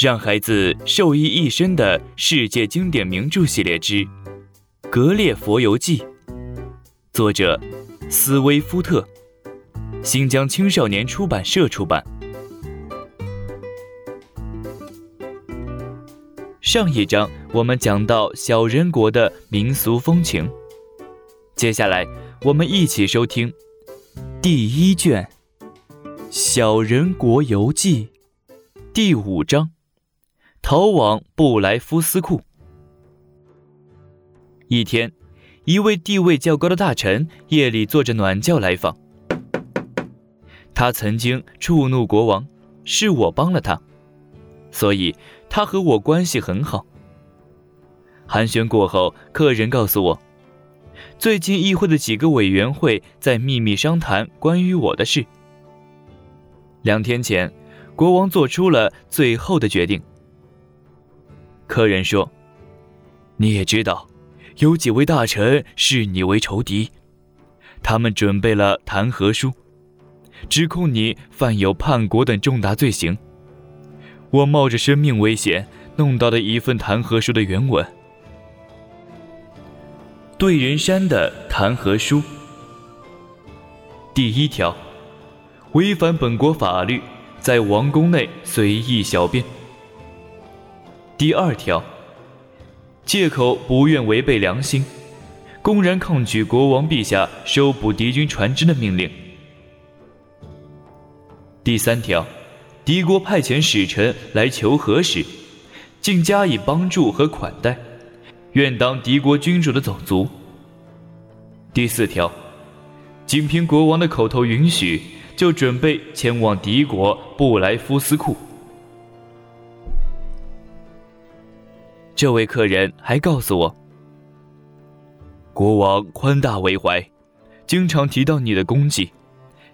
让孩子受益一生的世界经典名著系列之《格列佛游记》，作者斯威夫特，新疆青少年出版社出版。上一章我们讲到小人国的民俗风情，接下来我们一起收听第一卷《小人国游记》第五章。逃往布莱夫斯库。一天，一位地位较高的大臣夜里坐着暖轿来访。他曾经触怒国王，是我帮了他，所以他和我关系很好。寒暄过后，客人告诉我，最近议会的几个委员会在秘密商谈关于我的事。两天前，国王做出了最后的决定。客人说：“你也知道，有几位大臣视你为仇敌，他们准备了弹劾书，指控你犯有叛国等重大罪行。我冒着生命危险弄到的一份弹劾书的原文。对人山的弹劾书，第一条：违反本国法律，在王宫内随意小便。”第二条，借口不愿违背良心，公然抗拒国王陛下收捕敌军船只的命令。第三条，敌国派遣使臣来求和时，竟加以帮助和款待，愿当敌国君主的走卒。第四条，仅凭国王的口头允许，就准备前往敌国布莱夫斯库。这位客人还告诉我，国王宽大为怀，经常提到你的功绩，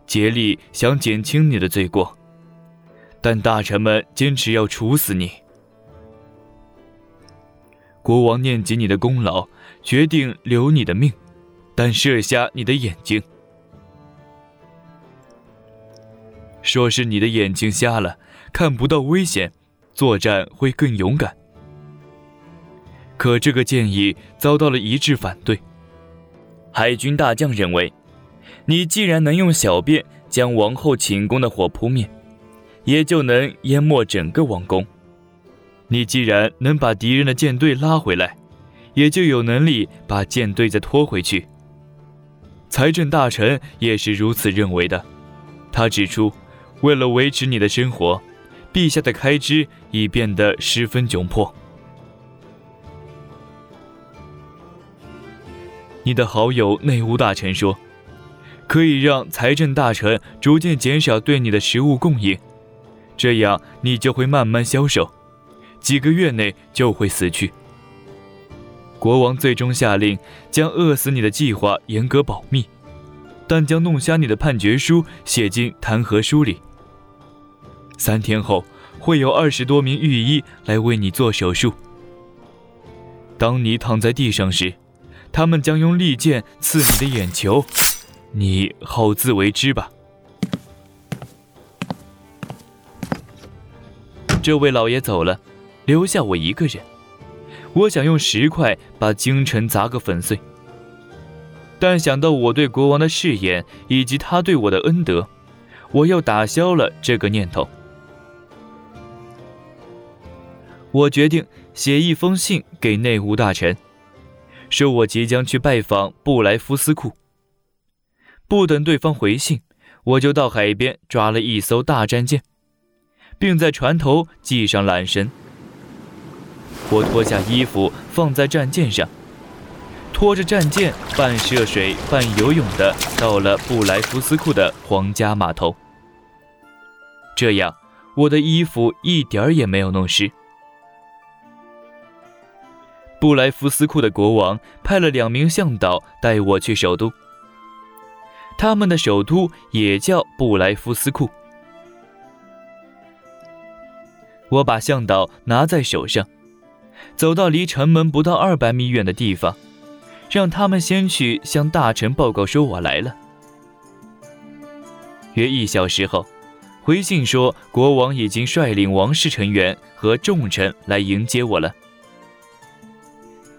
竭力想减轻你的罪过，但大臣们坚持要处死你。国王念及你的功劳，决定留你的命，但射瞎你的眼睛，说是你的眼睛瞎了，看不到危险，作战会更勇敢。可这个建议遭到了一致反对。海军大将认为，你既然能用小便将王后寝宫的火扑灭，也就能淹没整个王宫。你既然能把敌人的舰队拉回来，也就有能力把舰队再拖回去。财政大臣也是如此认为的。他指出，为了维持你的生活，陛下的开支已变得十分窘迫。你的好友内务大臣说，可以让财政大臣逐渐减少对你的食物供应，这样你就会慢慢消瘦，几个月内就会死去。国王最终下令将饿死你的计划严格保密，但将弄瞎你的判决书写进弹劾书里。三天后会有二十多名御医来为你做手术。当你躺在地上时。他们将用利剑刺你的眼球，你好自为之吧。这位老爷走了，留下我一个人。我想用石块把京城砸个粉碎，但想到我对国王的誓言以及他对我的恩德，我又打消了这个念头。我决定写一封信给内务大臣。说我即将去拜访布莱夫斯库。不等对方回信，我就到海边抓了一艘大战舰，并在船头系上缆绳。我脱下衣服放在战舰上，拖着战舰半涉水半游泳的到了布莱夫斯库的皇家码头。这样，我的衣服一点儿也没有弄湿。布莱夫斯库的国王派了两名向导带我去首都。他们的首都也叫布莱夫斯库。我把向导拿在手上，走到离城门不到二百米远的地方，让他们先去向大臣报告说我来了。约一小时后，回信说国王已经率领王室成员和重臣来迎接我了。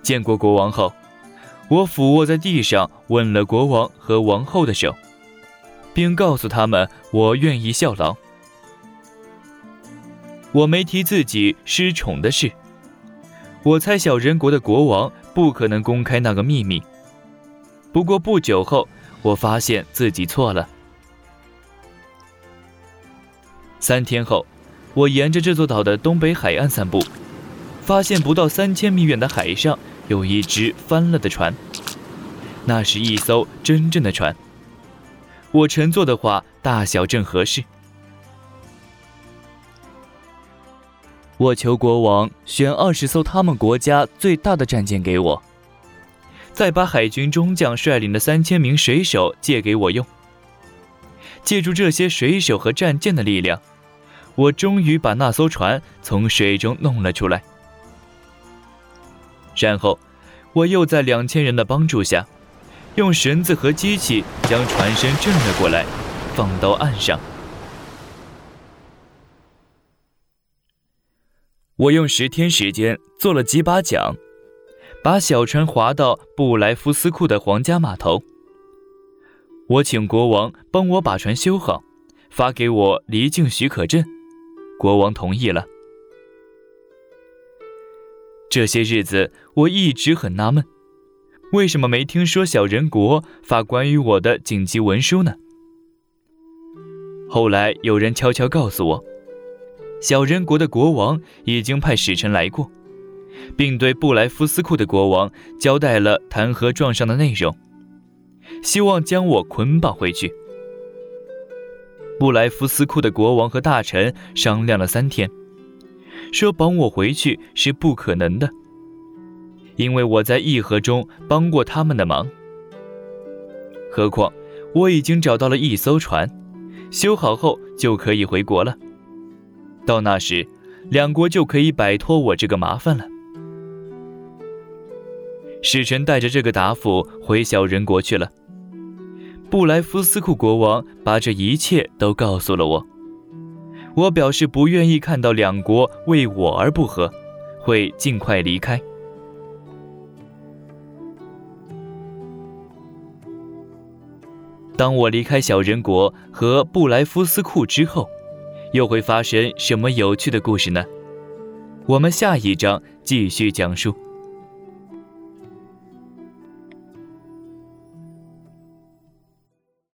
见过国王后，我俯卧在地上，吻了国王和王后的手，并告诉他们我愿意效劳。我没提自己失宠的事。我猜小人国的国王不可能公开那个秘密。不过不久后，我发现自己错了。三天后，我沿着这座岛的东北海岸散步，发现不到三千米远的海上。有一只翻了的船，那是一艘真正的船。我乘坐的话，大小正合适。我求国王选二十艘他们国家最大的战舰给我，再把海军中将率领的三千名水手借给我用。借助这些水手和战舰的力量，我终于把那艘船从水中弄了出来。然后，我又在两千人的帮助下，用绳子和机器将船身正了过来，放到岸上。我用十天时间做了几把桨，把小船划到布莱夫斯库的皇家码头。我请国王帮我把船修好，发给我离境许可证，国王同意了。这些日子，我一直很纳闷，为什么没听说小人国发关于我的紧急文书呢？后来有人悄悄告诉我，小人国的国王已经派使臣来过，并对布莱夫斯库的国王交代了弹劾状上的内容，希望将我捆绑回去。布莱夫斯库的国王和大臣商量了三天。说绑我回去是不可能的，因为我在议和中帮过他们的忙。何况我已经找到了一艘船，修好后就可以回国了。到那时，两国就可以摆脱我这个麻烦了。使臣带着这个答复回小人国去了。布莱夫斯库国王把这一切都告诉了我。我表示不愿意看到两国为我而不和，会尽快离开。当我离开小人国和布莱夫斯库之后，又会发生什么有趣的故事呢？我们下一章继续讲述。